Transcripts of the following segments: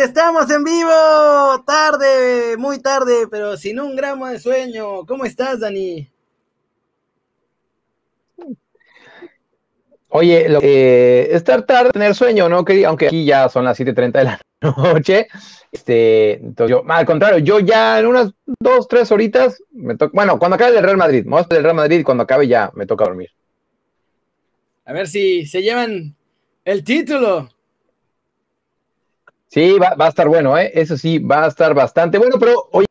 Estamos en vivo, tarde, muy tarde, pero sin un gramo de sueño. ¿Cómo estás, Dani? Oye, lo, eh, estar tarde, tener sueño, ¿no? Aunque aquí ya son las 7.30 de la noche. Este, entonces yo, al contrario, yo ya en unas dos, tres horitas, me toca, bueno, cuando acabe el Real Madrid, vamos a del Real Madrid y cuando acabe ya me toca dormir. A ver si se llevan el título. Sí, va, a estar bueno, ¿eh? Eso sí, va a estar bastante bueno, pero oye,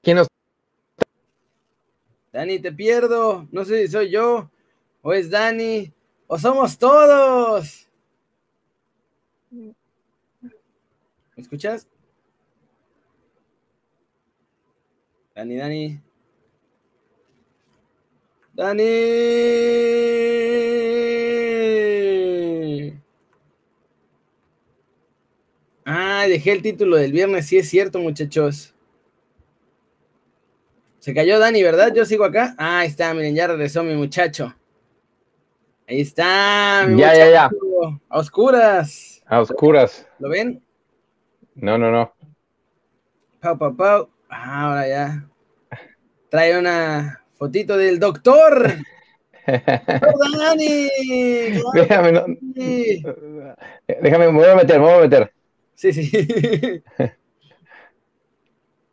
¿quién nos... Dani, te pierdo. No sé si soy yo, o es Dani, o somos todos. ¿Me escuchas? Dani, Dani. Dani. Ah, dejé el título del viernes, sí es cierto, muchachos. Se cayó Dani, ¿verdad? Yo sigo acá. Ah, ahí está, miren, ya regresó mi muchacho. Ahí está, mi ya, muchacho. Ya, ya, A oscuras. A oscuras. ¿Lo ven? No, no, no. Pau, pau, pau. Ah, ahora ya. Trae una fotito del doctor. Dani. Déjame, no. Déjame, me voy a meter, me voy a meter. Sí, sí.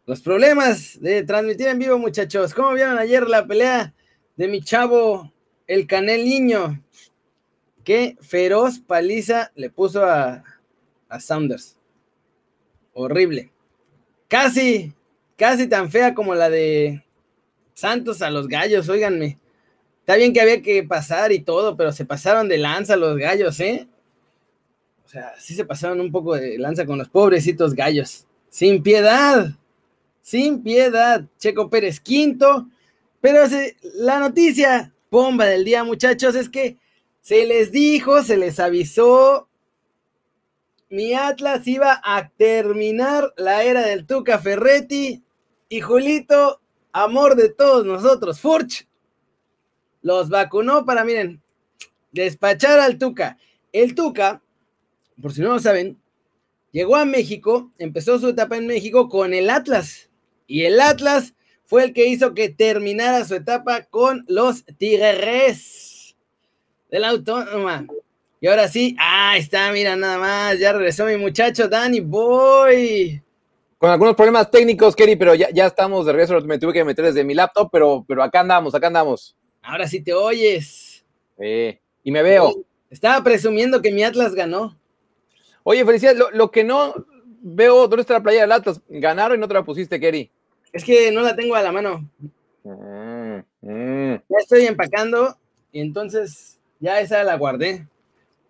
Los problemas de transmitir en vivo, muchachos. ¿Cómo vieron ayer la pelea de mi chavo, el Canel Niño? Qué feroz paliza le puso a, a Saunders. Horrible. Casi, casi tan fea como la de Santos a los gallos, óiganme. Está bien que había que pasar y todo, pero se pasaron de lanza los gallos, ¿eh? O sea, sí se pasaron un poco de lanza con los pobrecitos gallos. Sin piedad. Sin piedad. Checo Pérez quinto. Pero la noticia bomba del día, muchachos, es que se les dijo, se les avisó. Mi Atlas iba a terminar la era del Tuca Ferretti. Y Julito, amor de todos nosotros, Furch, los vacunó para, miren, despachar al Tuca. El Tuca por si no lo saben, llegó a México, empezó su etapa en México con el Atlas. Y el Atlas fue el que hizo que terminara su etapa con los Tigres de la Autónoma. Y ahora sí, ah, está, mira nada más, ya regresó mi muchacho Danny Boy. Con algunos problemas técnicos, Kerry, pero ya, ya estamos de regreso, me tuve que meter desde mi laptop, pero, pero acá andamos, acá andamos. Ahora sí te oyes. y me veo. Estaba presumiendo que mi Atlas ganó. Oye, felicidades. Lo, que no veo, ¿dónde está la playa del Atlas? Ganaron y no te la pusiste, Kerry. Es que no la tengo a la mano. Mm, mm. Ya estoy empacando y entonces ya esa la guardé.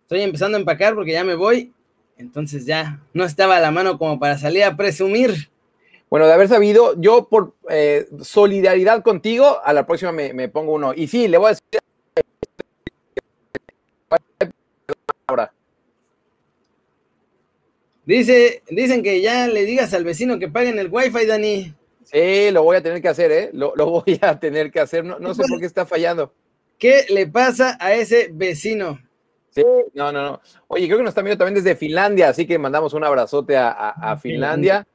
Estoy empezando a empacar porque ya me voy. Entonces ya no estaba a la mano como para salir a presumir. Bueno, de haber sabido, yo por eh, solidaridad contigo, a la próxima me, me pongo uno. Y sí, le voy a decir ahora. Dice, dicen que ya le digas al vecino que paguen el wifi, Dani. Sí, lo voy a tener que hacer, ¿eh? Lo, voy a tener que hacer. No, sé por qué está fallando. ¿Qué le pasa a ese vecino? Sí, no, no, no. Oye, creo que nos está viendo también desde Finlandia, así que mandamos un abrazote a, Finlandia.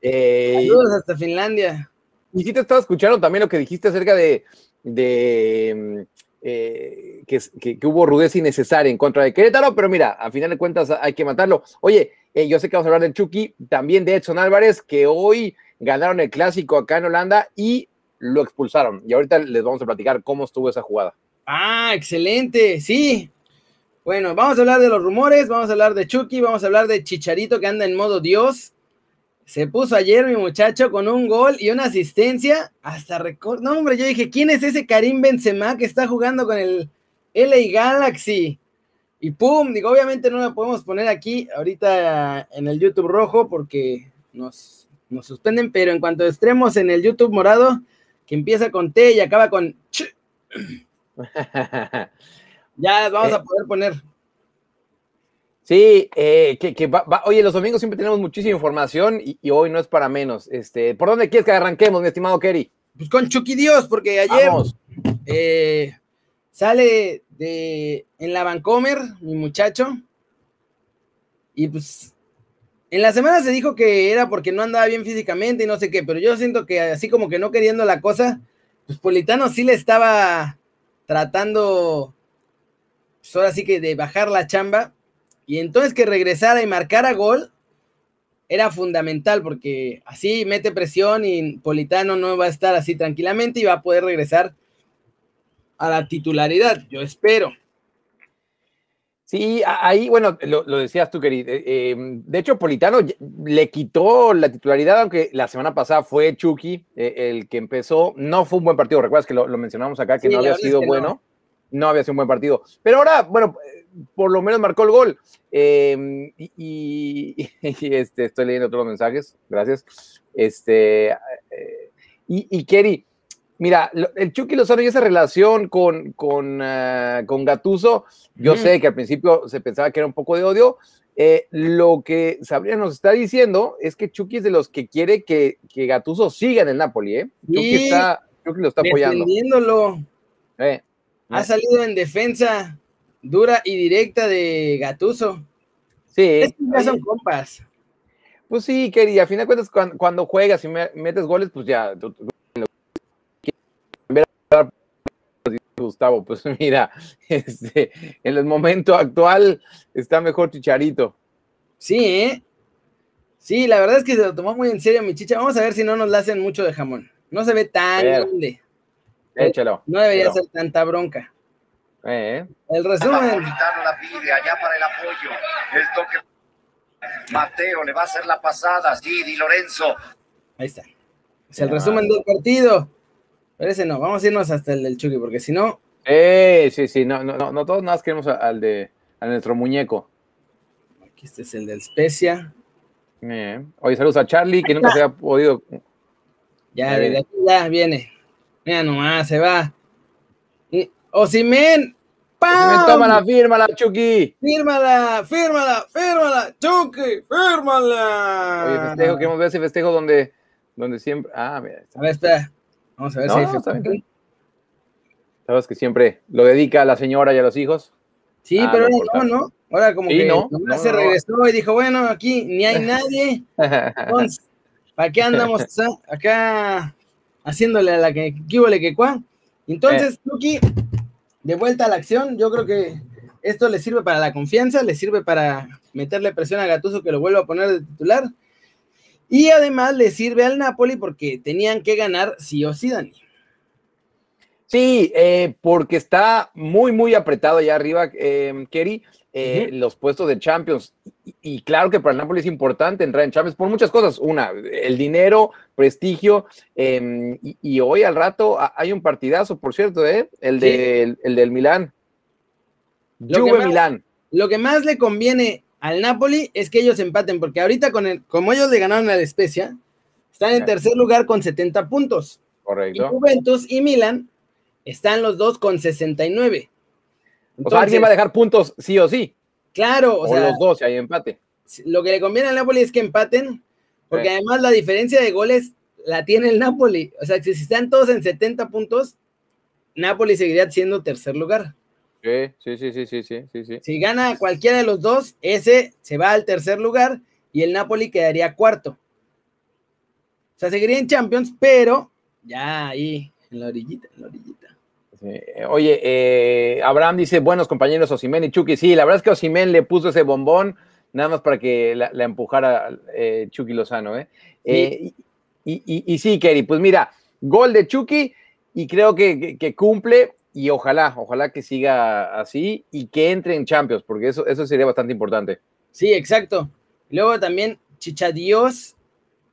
Eh, Saludos hasta Finlandia. Y sí te estaba escuchando también lo que dijiste acerca de, de eh, que, hubo rudeza innecesaria en contra de Querétaro, pero mira, a final de cuentas hay que matarlo. Oye, eh, yo sé que vamos a hablar del Chucky, también de Edson Álvarez, que hoy ganaron el clásico acá en Holanda y lo expulsaron. Y ahorita les vamos a platicar cómo estuvo esa jugada. Ah, excelente, sí. Bueno, vamos a hablar de los rumores, vamos a hablar de Chucky, vamos a hablar de Chicharito que anda en modo Dios. Se puso ayer mi muchacho con un gol y una asistencia. Hasta récord. No, hombre, yo dije, ¿quién es ese Karim Benzema que está jugando con el LA Galaxy? Y pum, digo, obviamente no la podemos poner aquí ahorita en el YouTube rojo porque nos, nos suspenden, pero en cuanto estremos en el YouTube morado, que empieza con T y acaba con ch, ya vamos a eh. poder poner. Sí, eh, que, oye, los domingos siempre tenemos muchísima información y, hoy no es para menos. Este, ¿Por dónde quieres que arranquemos, mi estimado Kerry? Pues con Chucky Dios, porque ayer eh, sale de en la Vancomer, mi muchacho, y pues En la semana se dijo que era porque no andaba bien físicamente y no sé qué, pero yo siento que así como que no queriendo la cosa, pues Politano sí le estaba tratando, pues ahora sí que de bajar la chamba, y entonces que regresara y marcara gol era fundamental porque así mete presión y Politano no va a estar así tranquilamente y va a poder regresar a la titularidad, yo espero. Sí, ahí, bueno, lo, decías tú, querido. Eh, em, de hecho, Politano le quitó la titularidad, aunque la semana pasada fue Chucky eh, el que empezó. No fue un buen partido, recuerdas que lo, mencionamos acá, que no había sido bueno. No. Había sido un buen partido. Pero ahora, bueno, por lo menos marcó el gol. Em, y, este, estoy leyendo todos los mensajes, gracias. Este, eh, y, y Kerry, Mira, el Chucky Lozano y esa relación con, con, uh, con Gatuso, yo sé que al principio se pensaba que era un poco de odio. Eh, lo que Sabrina nos está diciendo es que Chucky es de los que quiere que, que Gatuso siga en el Napoli, ¿eh? Chucky, está, Chucky lo está apoyando. Eh, ha salido en defensa dura y directa de Gatuso. Sí. ya son compas. Pues sí, Kerry, a fin de cuentas, cuando, juegas y metes goles, pues ya, Gustavo, pues mira, este, en el momento actual está mejor Chicharito. Sí, ¿eh? Sí, la verdad es que se lo tomó muy en serio mi chicha. Vamos a ver si no nos la hacen mucho de jamón. No se ve tan grande. Échalo. No debería ser tanta bronca. Eh. El resumen. La pide allá para el apoyo. El toque. Mateo le va a hacer la pasada. Sí, Di Lorenzo. Ahí está. Es el resumen del partido. Pero ese no, vamos a irnos hasta el del Chucky, porque si no. Eh, sí, sí, no, no, no, todos nada más queremos al de a nuestro muñeco. Aquí este es el del Specia. Eh. Oye, saludos a Charlie, que nunca se ha podido. Ya, desde aquí ya viene. Mira nomás, se va. Osimen, ¡Pam! Tómala, fírmala, Chucky. Fírmala, fírmala, fírmala, Chucky, fírmala. Oye, festejo, queremos ver ese festejo donde, donde siempre. Ah, mira. A ver, espera. Vamos a ver si Sabes que siempre lo dedica a la señora y a los hijos. Sí, ah, pero no, no, Ahora como que no, se regresó y dijo, bueno, aquí ni hay nadie. Entonces, ¿para qué andamos acá haciéndole a la que le que cuá? Entonces, Luki, eh. de vuelta a la acción, yo creo que esto le sirve para la confianza, le sirve para meterle presión a Gatuso que lo vuelva a poner de titular y además le sirve al Napoli porque tenían que ganar sí o sí, Dani. Sí, eh, porque está muy, muy apretado allá arriba, eh, Kerry, eh, los puestos de Champions. Y, claro que para el Napoli es importante entrar en Champions por muchas cosas. Una, el dinero, prestigio. Em, y, hoy al rato hay un partidazo, por cierto, ¿eh? el, de, el, del Milán. Juve Milán. Lo que más le conviene al Napoli es que ellos empaten, porque ahorita con el, como ellos le ganaron a la Especia, están en tercer lugar con 70 puntos. Correcto. Y Juventus y Milan están los dos con 69. O sea, alguien va a dejar puntos sí o sí. Claro, o, sea, los dos si hay empate. Lo que le conviene al Napoli es que empaten, porque además la diferencia de goles la tiene el Napoli. O sea, si están todos en 70 puntos, Napoli seguiría siendo tercer lugar. Sí, sí, sí, sí, sí, sí, Si gana cualquiera de los dos, ese se va al tercer lugar y el Napoli quedaría cuarto. O sea, seguiría en Champions, pero ya ahí, en la orillita, en la orillita. Oye, eh, Abraham dice, buenos compañeros Osimen y Chucky. Sí, la verdad es que Osimen le puso ese bombón nada más para que la, empujara eh, Chucky Lozano. ¿eh? eh y, sí, Kerry, pues mira, gol de Chucky y creo que, que cumple y ojalá, ojalá que siga así y que entre en Champions, porque eso, eso sería bastante importante. Sí, exacto. Luego también Chichadios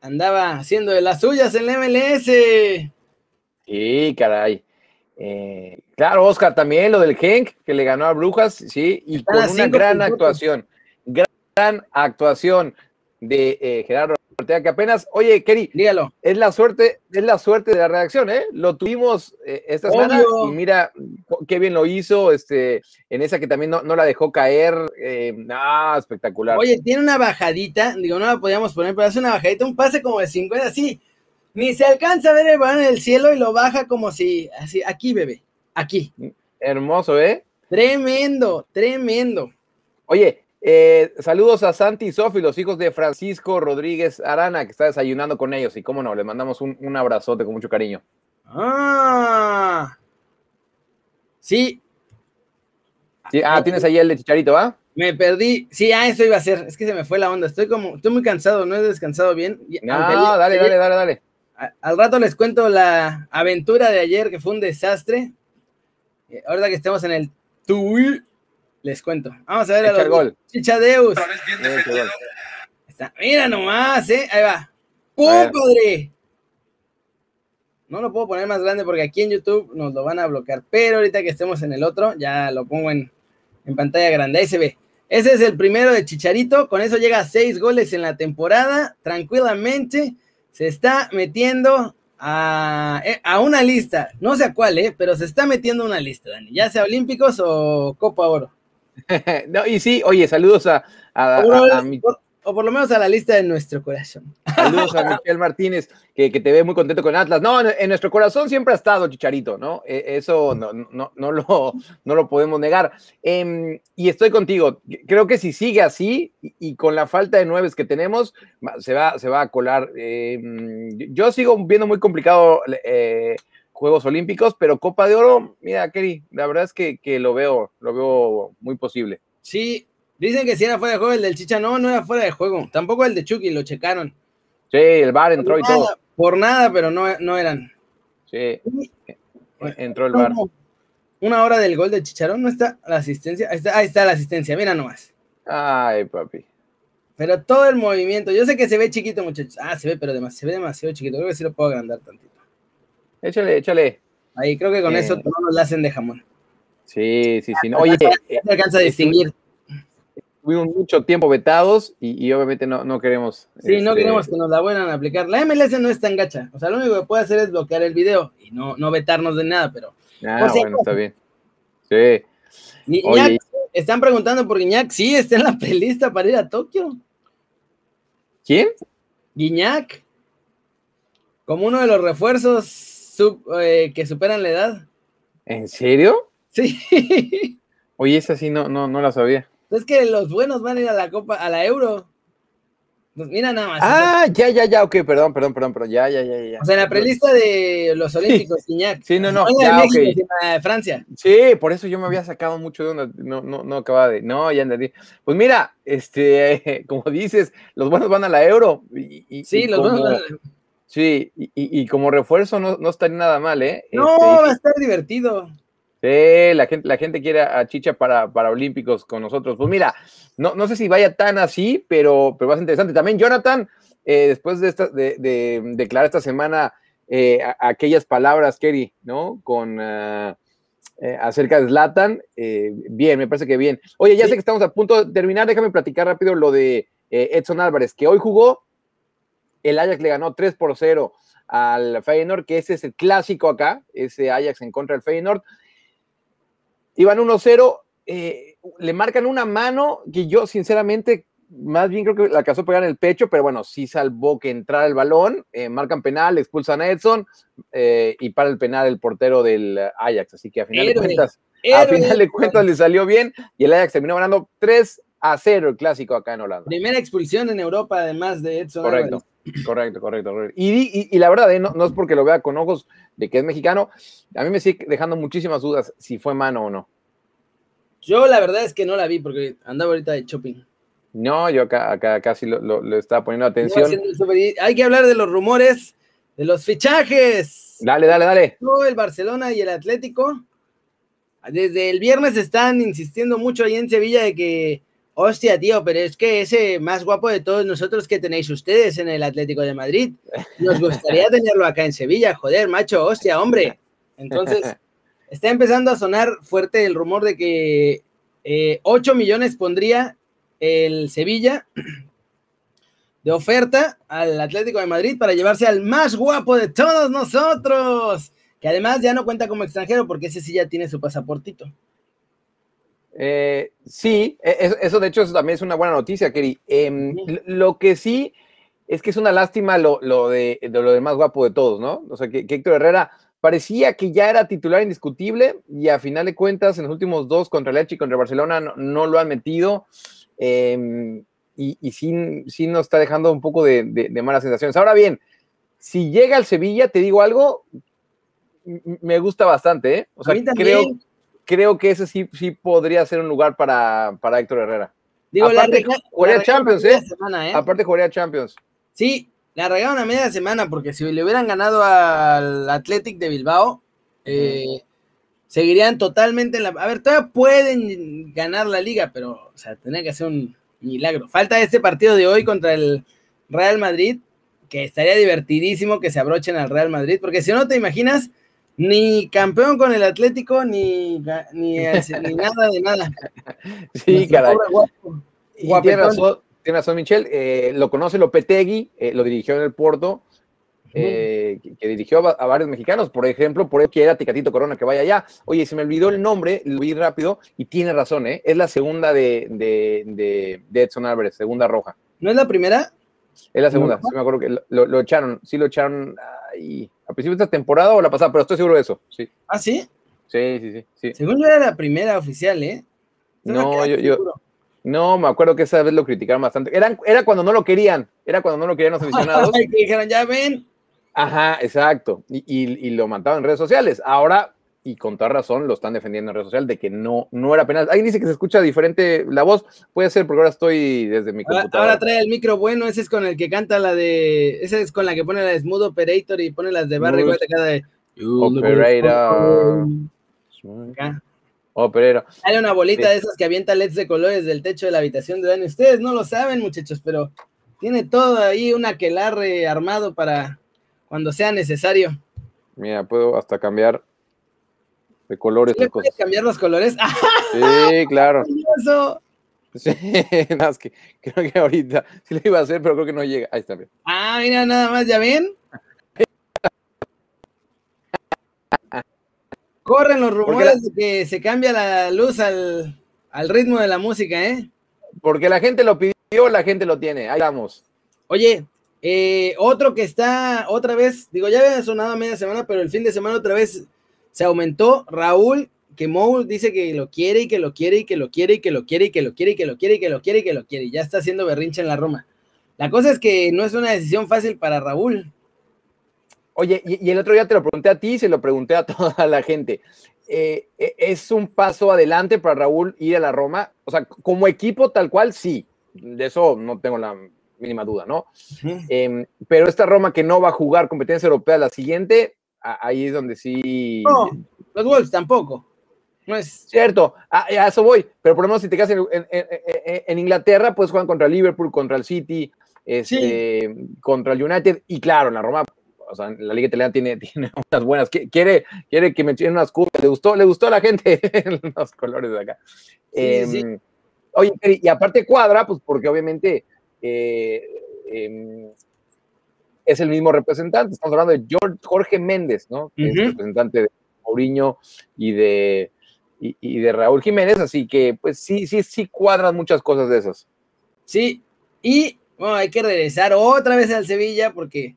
andaba haciendo de las suyas en el MLS. Sí, caray. Eh, claro, Oscar, también lo del Genk, que le ganó a Brujas, sí, y con una gran actuación, gran actuación de eh, Gerardo que apenas, oye, Kerry, dígalo. Es la suerte, es la suerte de la redacción, ¿eh? Lo tuvimos eh, esta semana y mira qué bien lo hizo, este, en esa que también no, la dejó caer, eh, espectacular. Oye, tiene una bajadita, digo, no la podíamos poner, pero hace una bajadita, un pase como de 50, así, ni se alcanza a ver el balón en el cielo y lo baja como si, así, aquí, bebé, aquí. Hermoso, ¿eh? Tremendo, tremendo. Oye, Eh, saludos a Santi y Sofi, los hijos de Francisco Rodríguez Arana, que está desayunando con ellos. Y cómo no, les mandamos un, un abrazote con mucho cariño. Ah. Sí. Sí, ah, tienes ahí el de Chicharito, ¿va? Me perdí. Sí, ah, eso iba a ser. Es que se me fue la onda. Estoy como, estoy muy cansado, no he descansado bien. No, dale, dale, dale, dale. Al rato les cuento la aventura de ayer, que fue un desastre. Eh, ahorita que estemos en el Tui, les cuento. Vamos a ver a los Chichadeus. Mira nomás, ¿eh? Ahí va. ¡Pum, padre! No lo puedo poner más grande porque aquí en YouTube nos lo van a bloquear. Pero ahorita que estemos en el otro, ya lo pongo en, en pantalla grande. Ahí se ve. Ese es el primero de Chicharito. Con eso llega a seis goles en la temporada. Tranquilamente se está metiendo a, eh, a, una lista. No sé a cuál, ¿eh? pero se está metiendo a una lista, Dani. Ya sea Olímpicos o Copa Oro. no, y sí, oye, saludos a, a, a, mi o por lo menos a la lista de nuestro corazón. Saludos a Michelle Martínez, que, te ve muy contento con Atlas. No, en, nuestro corazón siempre ha estado Chicharito, ¿no? E, eso no, no, no, lo, no lo podemos negar. Em, y estoy contigo. Creo que si sigue así y, con la falta de nueves que tenemos, se va, se va a colar. Em, yo sigo viendo muy complicado eh, Juegos Olímpicos, pero Copa de Oro, mira, Kerry, la verdad es que, que lo veo, lo veo muy posible. Sí, Dicen que si era fuera de juego el del Chicha, no, no era fuera de juego. Tampoco el de Chucky, lo checaron. Sí, el bar entró y todo. Por nada, pero no, no eran. Sí, entró el bar. Una hora del gol de Chicharón, ¿no está la asistencia? Ahí está, ahí está la asistencia, mira nomás. Ay, papi. Pero todo el movimiento, yo sé que se ve chiquito, muchachos. Ah, se ve, pero demasiado, se ve demasiado chiquito. Creo que sí lo puedo agrandar tantito. Échale, échale. Ahí, creo que con eso no nos la hacen de jamón. Sí, sí, sí. Oye, se alcanza a distinguir tuvimos mucho tiempo vetados y, obviamente no, no queremos. Sí, no este, queremos que nos la vuelvan a aplicar. La MLS no es tan gacha. O sea, lo único que puede hacer es bloquear el video y no, no vetarnos de nada, pero. Ah, bueno, está bien. Sí. Guiñac, están preguntando por Guiñac. Sí, está en la pelista para ir a Tokio. ¿Quién? Guiñac. Como uno de los refuerzos eh, que superan la edad. ¿En serio? Sí. Oye, esa sí no, no, no la sabía. Es que los buenos van a ir a la Copa, a la Euro. Pues mira nada más. Ah, ya, ya, ya, ok, perdón, perdón, perdón, pero ya, ya, ya, ya. O sea, en la prelista de los Olímpicos, Iñak. Sí, no, no, ya, de Francia. Sí, por eso yo me había sacado mucho de una, no, no, no acababa de, no, ya entendí. Pues mira, este, como dices, los buenos van a la Euro. Y, sí, los buenos van a la Euro. Sí, y, y, como refuerzo no, no estaría nada mal, ¿eh? No, este, va a estar divertido. Sí, la gente, la gente quiere a Chicha para, para Olímpicos con nosotros. Pues mira, no, no sé si vaya tan así, pero, pero ser interesante. También Jonathan, eh, después de, esta, de, declarar esta semana eh, aquellas palabras, Kerry, ¿no? Con ah, eh, acerca de Zlatan, bien, me parece que bien. Oye, ya sé que estamos a punto de terminar, déjame platicar rápido lo de Edson Álvarez, que hoy jugó, el Ajax le ganó 3 por 0 al Feyenoord, que ese es el clásico acá, ese Ajax en contra del Feyenoord iban 1-0, eh, le marcan una mano que yo sinceramente más bien creo que la a pegar en el pecho, pero bueno, sí salvó que entrara el balón, eh, marcan penal, expulsan a Edson eh, y para el penal el portero del Ajax, así que a final de cuentas, a final de cuentas le salió bien y el Ajax terminó ganando 3 a 0 el clásico acá en Holanda. Primera expulsión en Europa además de Edson. Correcto. Correcto, correcto, Y, la verdad, no, no, es porque lo vea con ojos de que es mexicano, a mí me sigue dejando muchísimas dudas si fue mano o no. Yo la verdad es que no la vi porque andaba ahorita de shopping. No, yo acá, acá casi lo, estaba poniendo atención. Hay que hablar de los rumores, de los fichajes. Dale, dale, dale. El Barcelona y el Atlético. Desde el viernes están insistiendo mucho ahí en Sevilla de que, hostia, tío, pero es que ese más guapo de todos nosotros que tenéis ustedes en el Atlético de Madrid, nos gustaría tenerlo acá en Sevilla, joder, macho, hostia, hombre. Entonces, está empezando a sonar fuerte el rumor de que 8 eh, millones pondría el Sevilla de oferta al Atlético de Madrid para llevarse al más guapo de todos nosotros, que además ya no cuenta como extranjero porque ese sí ya tiene su pasaportito. Eh, sí, e, eso, de hecho también es una buena noticia, Keri. Em, lo que sí es que es una lástima lo, de, lo de más guapo de todos, ¿no? O sea, que, que Héctor Herrera parecía que ya era titular indiscutible y a final de cuentas en los últimos dos contra Leche y contra Barcelona no, lo han metido. em, y, y sí, sí, nos está dejando un poco de, de, malas sensaciones. Ahora bien, si llega al Sevilla, te digo algo, me gusta bastante, ¿eh? O sea, creo, creo que ese sí, sí podría ser un lugar para, para Héctor Herrera. Digo, Aparte, jugaría Champions, ¿eh? ¿eh? Aparte, jugaría Champions. Sí, la regaron a media semana, porque si le hubieran ganado al Athletic de Bilbao, eh, seguirían totalmente en la. A ver, todavía pueden ganar la liga, pero, o sea, tendría que hacer un milagro. Falta este partido de hoy contra el Real Madrid, que estaría divertidísimo que se abrochen al Real Madrid, porque si no te imaginas, ni campeón con el Atlético, ni, ni, nada de nada. Sí, caray. tiene razón, tiene razón, Michelle. Eh, lo conoce Lopetegui, eh, lo dirigió en el Porto, eh, que, dirigió a, varios mexicanos, por ejemplo, por eso quiera Ticatito Corona que vaya allá. Oye, se me olvidó el nombre, lo vi rápido, y tiene razón, ¿eh? Es la segunda de, de, de, Edson Álvarez, segunda roja. ¿No es la primera? Es la segunda, sí me acuerdo que lo, lo, echaron, sí lo echaron ahí a principio de esta temporada o la pasada, pero estoy seguro de eso, sí. ¿Ah, sí? Sí, sí, sí. Según yo era la primera oficial, ¿eh? No, yo, yo, no, me acuerdo que esa vez lo criticaron bastante. Era, era cuando no lo querían, era cuando no lo querían los aficionados. dijeron, ya ven. Ajá, exacto. Y, y, y, lo mandaban en redes sociales. Ahora y con toda razón lo están defendiendo en redes sociales de que no, no era penal. Alguien dice que se escucha diferente la voz, puede ser porque ahora estoy desde mi computadora. Ahora, trae el micro bueno, ese es con el que canta la de, ese es con la que pone la de Smooth Operator y pone las de Barry White cada de Operator. Operator. Hay una bolita de esas que avienta LEDs de colores del techo de la habitación de Dani. Ustedes no lo saben, muchachos, pero tiene todo ahí un aquelarre armado para cuando sea necesario. Mira, puedo hasta cambiar de colores. ¿Le puedes cambiar los colores? Sí, claro. Sí, nada, que creo que ahorita sí lo iba a hacer, pero creo que no llega. Ahí está bien. Ah, mira, nada más, ¿ya ven? Corren los rumores de que se cambia la luz al, ritmo de la música, ¿eh? Porque la gente lo pidió, la gente lo tiene. Ahí vamos. Oye, eh, otro que está otra vez, digo, ya había sonado media semana, pero el fin de semana otra vez se aumentó. Raúl, que Mou dice que lo quiere y que lo quiere y que lo quiere y que lo quiere y que lo quiere y que lo quiere y que lo quiere y que lo quiere. Ya está haciendo berrinche en la Roma. La cosa es que no es una decisión fácil para Raúl. Oye, y, el otro día te lo pregunté a ti y se lo pregunté a toda la gente. Eh, e, ¿Es un paso adelante para Raúl ir a la Roma? O sea, como equipo tal cual, sí. De eso no tengo la mínima duda, ¿no? Em, pero esta Roma que no va a jugar competencia europea la siguiente, ahí es donde sí. No, los Wolves tampoco. No es. Cierto, a, eso voy. Pero por lo menos si te quedas en, Inglaterra, pues juegan contra el Liverpool, contra el City, este, contra el United. Y claro, la Roma, o sea, la Liga Italiana tiene, tiene unas buenas. Quiere, quiere que me tienen unas curvas. Le gustó, le gustó a la gente los colores de acá. Em, oye, y aparte cuadra, pues porque obviamente. Eh, em, es el mismo representante. Estamos hablando de George, Jorge Méndez, ¿no? es representante de Mourinho y de, y, de Raúl Jiménez, así que pues sí, sí, sí cuadran muchas cosas de esas. Sí, y bueno, hay que regresar otra vez al Sevilla porque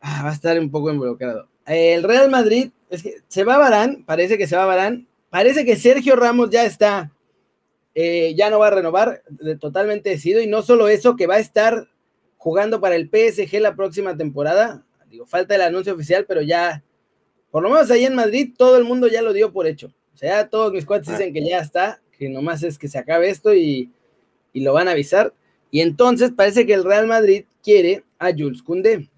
ah, va a estar un poco involucrado. El Real Madrid, es que se va a Barán, parece que se va a Barán, parece que Sergio Ramos ya está, eh, ya no va a renovar, totalmente decidido, y no solo eso, que va a estar jugando para el PSG la próxima temporada. Digo, falta el anuncio oficial, pero ya, por lo menos ahí en Madrid, todo el mundo ya lo dio por hecho. O sea, todos mis cuates dicen que ya está, que nomás es que se acabe esto y, lo van a avisar. Y entonces parece que el Real Madrid quiere a Jules Koundé,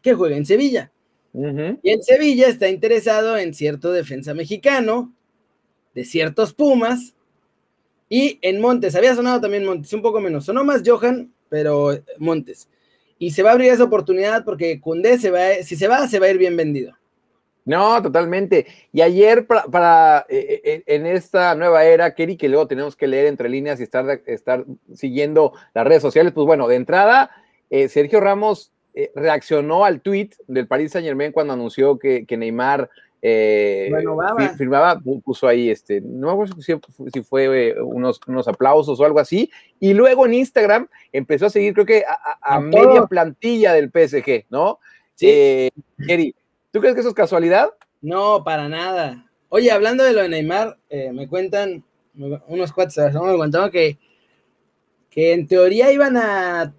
que juega en Sevilla. Y en Sevilla está interesado en cierto defensa mexicano, de ciertos Pumas, y en Montes, había sonado también Montes, un poco menos. Sonó más Johan, pero eh, Montes. Y se va a abrir esa oportunidad porque Cundé se va, si se va, se va a ir bien vendido. No, totalmente. Y ayer para, eh, eh, en esta nueva era, Kerry, que luego tenemos que leer entre líneas y estar, estar siguiendo las redes sociales, pues bueno, de entrada, Sergio Ramos reaccionó al tweet del Paris Saint Germain cuando anunció que, que Neymar eh, firmaba, puso ahí, este, no me acuerdo si, fue eh, unos, unos aplausos o algo así, y luego en Instagram empezó a seguir, creo que a, media plantilla del PSG, ¿no? Sí. Eh, ¿tú crees que eso es casualidad? No, para nada. Oye, hablando de lo de Neymar, me cuentan unos cuates, me contaron que que en teoría iban a.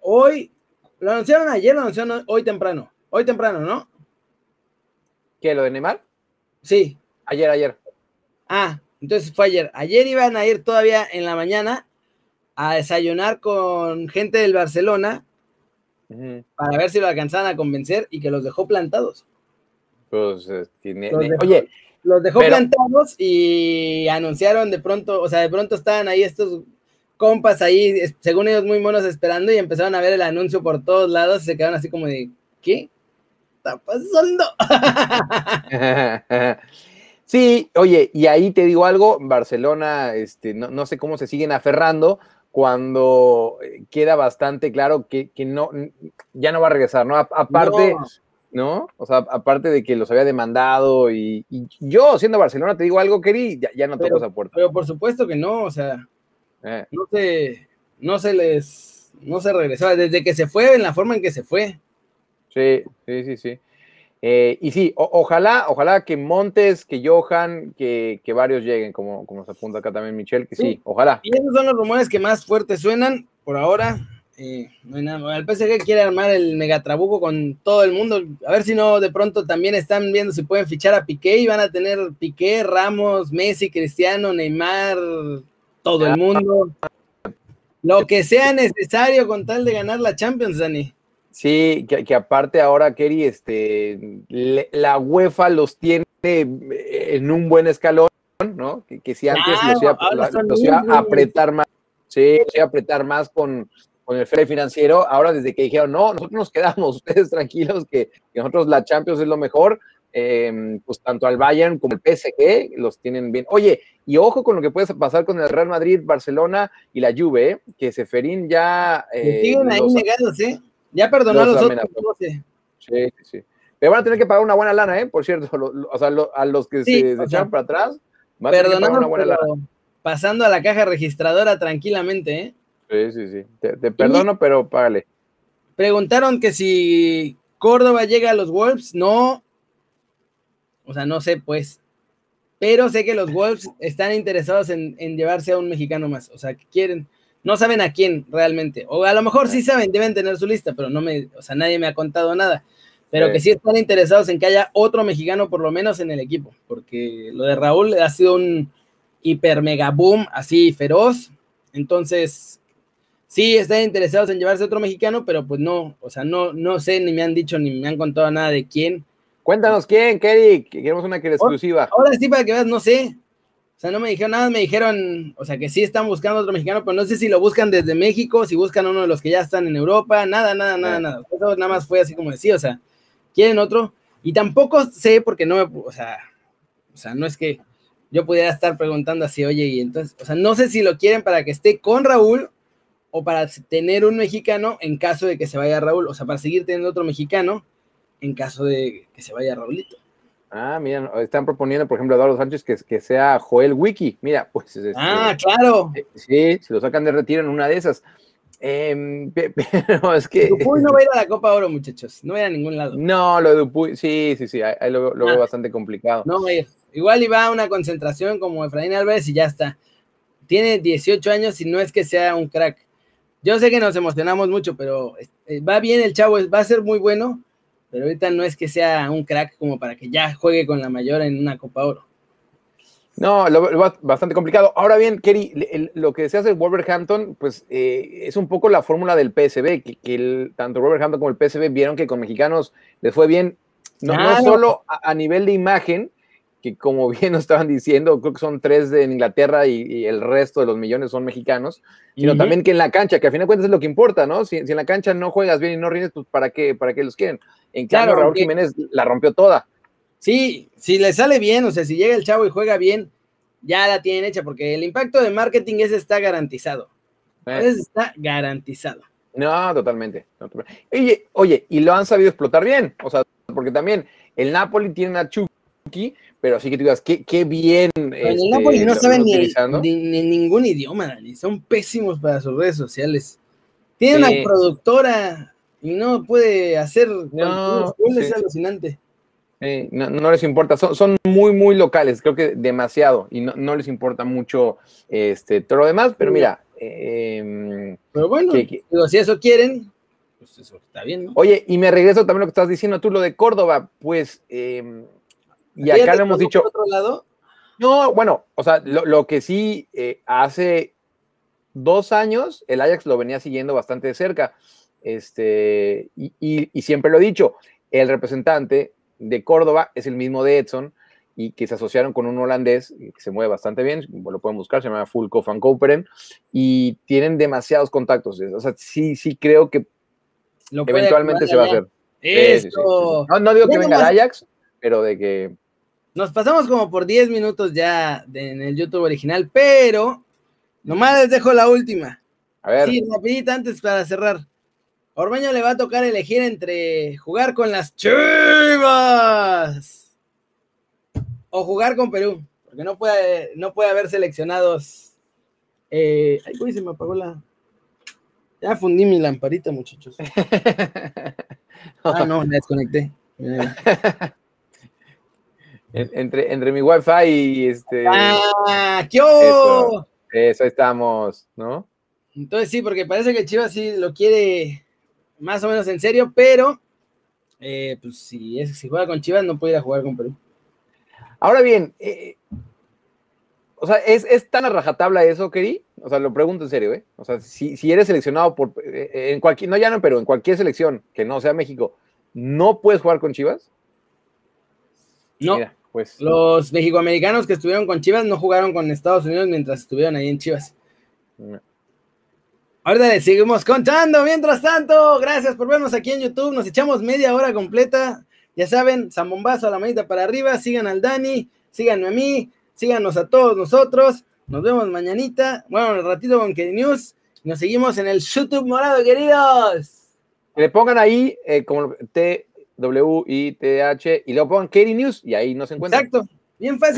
Hoy, lo anunciaron ayer, lo anunciaron hoy temprano. Hoy temprano, ¿no? ¿Qué, lo de Neymar? Sí. Ayer, ayer. Ah, entonces fue ayer. Ayer iban a ir todavía en la mañana a desayunar con gente del Barcelona para ver si lo alcanzaban a convencer y que los dejó plantados. Pues, eh, tiene, Los dejó- oye, Los dejó Pero- plantados y anunciaron de pronto, o sea, de pronto estaban ahí estos compas ahí, según ellos muy monos esperando y empezaron a ver el anuncio por todos lados y se quedaron así como de, ¿qué está pasando? Sí, oye, y ahí te digo algo, Barcelona, este, no, no sé cómo se siguen aferrando cuando eh, queda bastante claro que, que no, ya no va a regresar, ¿no? Aparte, No. ¿no? O sea, aparte de que los había demandado y, y yo, siendo Barcelona, te digo algo, Keri, ya, ya no toco Pero- esa puerta. Pero por supuesto que no, o sea, Eh, no se, no se les, no se regresaba, desde que se fue, en la forma en que se fue. Sí, sí, sí, sí. Eh, y sí, o- ojalá, ojalá que Montes, que Johan, que, que varios lleguen, como, como se apunta acá también Michelle, que sí, Sí. ojalá. Y esos son los rumores que más fuertes suenan por ahora. eh, no hay nada. El PSG quiere armar el megatrabuco con todo el mundo. A ver si no de pronto también están viendo si pueden fichar a Piqué y van a tener Piqué, Ramos, Messi, Cristiano, Neymar, todo el mundo. Lo que sea necesario con tal de ganar la Champions, Dani. Sí, que, que aparte ahora, Kerry, este, le- la UEFA los tiene eh, en un buen escalón, ¿no? Que, que si antes Claro, los iba, los iba a apretar más, sí, los iba a apretar más con, con el FED financiero, ahora desde que dijeron, no, nosotros nos quedamos, ustedes tranquilos, que, que nosotros la Champions es lo mejor, eh, pues tanto al Bayern como el PSG los tienen bien. Oye, y ojo con lo que puede pasar con el Real Madrid, Barcelona y la Juve, ¿eh? que Seferín ya... Eh, siguen ahí negados, ¿eh? Ya perdonó a los otros amenazó. 12. Sí, sí, sí. Pero van a tener que pagar una buena lana, ¿eh? Por cierto, lo- lo- o sea, lo- a los que Sí, se, se echaron para atrás, van a tener que pagar una buena lana. pasando a la caja registradora tranquilamente, ¿eh? Sí, sí, sí. Te, te perdono, pero págale. Preguntaron que si Córdoba llega a los Wolves, no. O sea, no sé, pues. Pero sé que los Wolves están interesados en, en llevarse a un mexicano más. O sea, que quieren. No saben a quién realmente. O a lo mejor sí saben, deben tener su lista, pero no me. O sea, nadie me ha contado nada. Pero Sí. que sí están interesados en que haya otro mexicano, por lo menos en el equipo. Porque lo de Raúl ha sido un hiper mega boom así feroz. Entonces, sí están interesados en llevarse otro mexicano, pero pues no, o sea, no, no sé, ni me han dicho, ni me han contado nada de quién. Cuéntanos quién, Kerry, que queremos una que exclusiva. Ahora sí, para que veas, no sé. O sea, no me dijeron nada, me dijeron, o sea, que sí están buscando otro mexicano, pero no sé si lo buscan desde México, si buscan uno de los que ya están en Europa, nada, nada, nada, nada. Eso nada más fue así como decía, o sea, quieren otro. Y tampoco sé, porque no me, o sea, o sea, no es que yo pudiera estar preguntando así, oye, y entonces, o sea, no sé si lo quieren para que esté con Raúl o para tener un mexicano en caso de que se vaya Raúl, o sea, para seguir teniendo otro mexicano en caso de que se vaya Raúlito. Ah, mira, están proponiendo, por ejemplo, a Eduardo Sánchez que, que sea Joel Wiki. Mira, pues este, Ah, claro. eh, sí, se lo sacan de retiro en una de esas. Pe- pero es que. Dupuy no va a ir a la Copa Oro, muchachos. No va a ir a ningún lado. No, lo de Dupuy, sí, sí, sí, ahí, ahí lo, lo veo Ah. bastante complicado. No va a ir. Igual iba a una concentración como Efraín Álvarez y ya está. Tiene 18 años y no es que sea un crack. Yo sé que nos emocionamos mucho, pero eh, va bien el chavo, va a ser muy bueno, pero ahorita no es que sea un crack como para que ya juegue con la mayor en una Copa Oro. No, lo, lo va- bastante complicado. Ahora bien, Kerry, el- lo que se hace el Wolverhampton, pues eh, es un poco la fórmula del PSB, que, que el- tanto Wolverhampton como el PSB vieron que con mexicanos les fue bien, no, no Claro. solo a, a nivel de imagen, que como bien nos estaban diciendo, creo que son tres de Inglaterra y, y el resto de los millones son mexicanos, sino también que en la cancha, que a fin de cuentas es lo que importa, ¿no? Si, si en la cancha no juegas bien y no rindes, pues ¿para qué, para qué los quieren? En Claro, cambio, Raúl Jiménez la rompió toda. Sí, si le sale bien, o sea, si llega el chavo y juega bien, ya la tienen hecha, porque el impacto de marketing ese está garantizado. Eh. Ese está garantizado. No, totalmente. Oye, oye, y lo han sabido explotar bien. O sea, porque también el Napoli tiene a Chucky, pero así que tú digas, qué, qué bien. Pero en este, el Napoli no saben ni, ni ningún idioma, Dani. Son pésimos para sus redes sociales. Tiene Sí. una productora y no puede hacer No, es alucinante. no, les importa, son, son, muy, muy locales, creo que demasiado, y no, les importa mucho este, todo lo demás, pero mira. Em, pero bueno, si eso quieren, pues eso está bien, ¿no? Oye, y me regreso también a lo que estás diciendo tú, lo de Córdoba, pues, em, y acá lo hemos dicho. Otro lado? No, bueno, o sea, lo, que sí eh, hace dos años el Ajax lo venía siguiendo bastante de cerca. Este, y, siempre lo he dicho, el representante de Córdoba es el mismo de Edson y que se asociaron con un holandés que se mueve bastante bien, lo pueden buscar, se llama Fulco van Koperen, y tienen demasiados contactos. O sea, sí, sí creo que eventualmente se va a hacer. Eso. no, digo que venga el Ajax, pero de que... Nos pasamos como por 10 minutos ya en el YouTube original, pero nomás les dejo la última. A ver. Sí, rapidita antes para cerrar. Ormeño le va a tocar elegir entre jugar con las Chivas o jugar con Perú, porque no puede, no puede haber seleccionados. Eh, ay, uy, se me apagó la. Ya fundí mi lamparita, muchachos. ah, no, me desconecté. entre, entre mi wifi y este. ¡Ah! ¿Qué eso, eso estamos, ¿no? Entonces sí, porque parece que Chivas sí lo quiere más o menos en serio, pero eh, pues si, es, si juega con Chivas no puede ir a jugar con Perú. Ahora bien, eh, o sea, ¿es, tan a rajatabla eso, Keri? O sea, lo pregunto en serio, ¿eh? O sea, si, eres seleccionado por, eh, en cualquier, no ya no, pero en cualquier selección que no sea México, ¿no puedes jugar con Chivas? No, pues. Los mexicoamericanos que estuvieron con Chivas no jugaron con Estados Unidos mientras estuvieron ahí en Chivas. Ahorita les seguimos contando. Mientras tanto, gracias por vernos aquí en YouTube. Nos echamos media hora completa. Ya saben, zambombazo a la manita para arriba. Sigan al Dani, síganme a mí, síganos a todos nosotros. Nos vemos mañanita. Bueno, un ratito con que News. Nos seguimos en el YouTube morado, queridos. Que le pongan ahí eh, como T, W, I, T, H y luego pongan Katie News y ahí nos encuentran. Exacto. Bien fácil.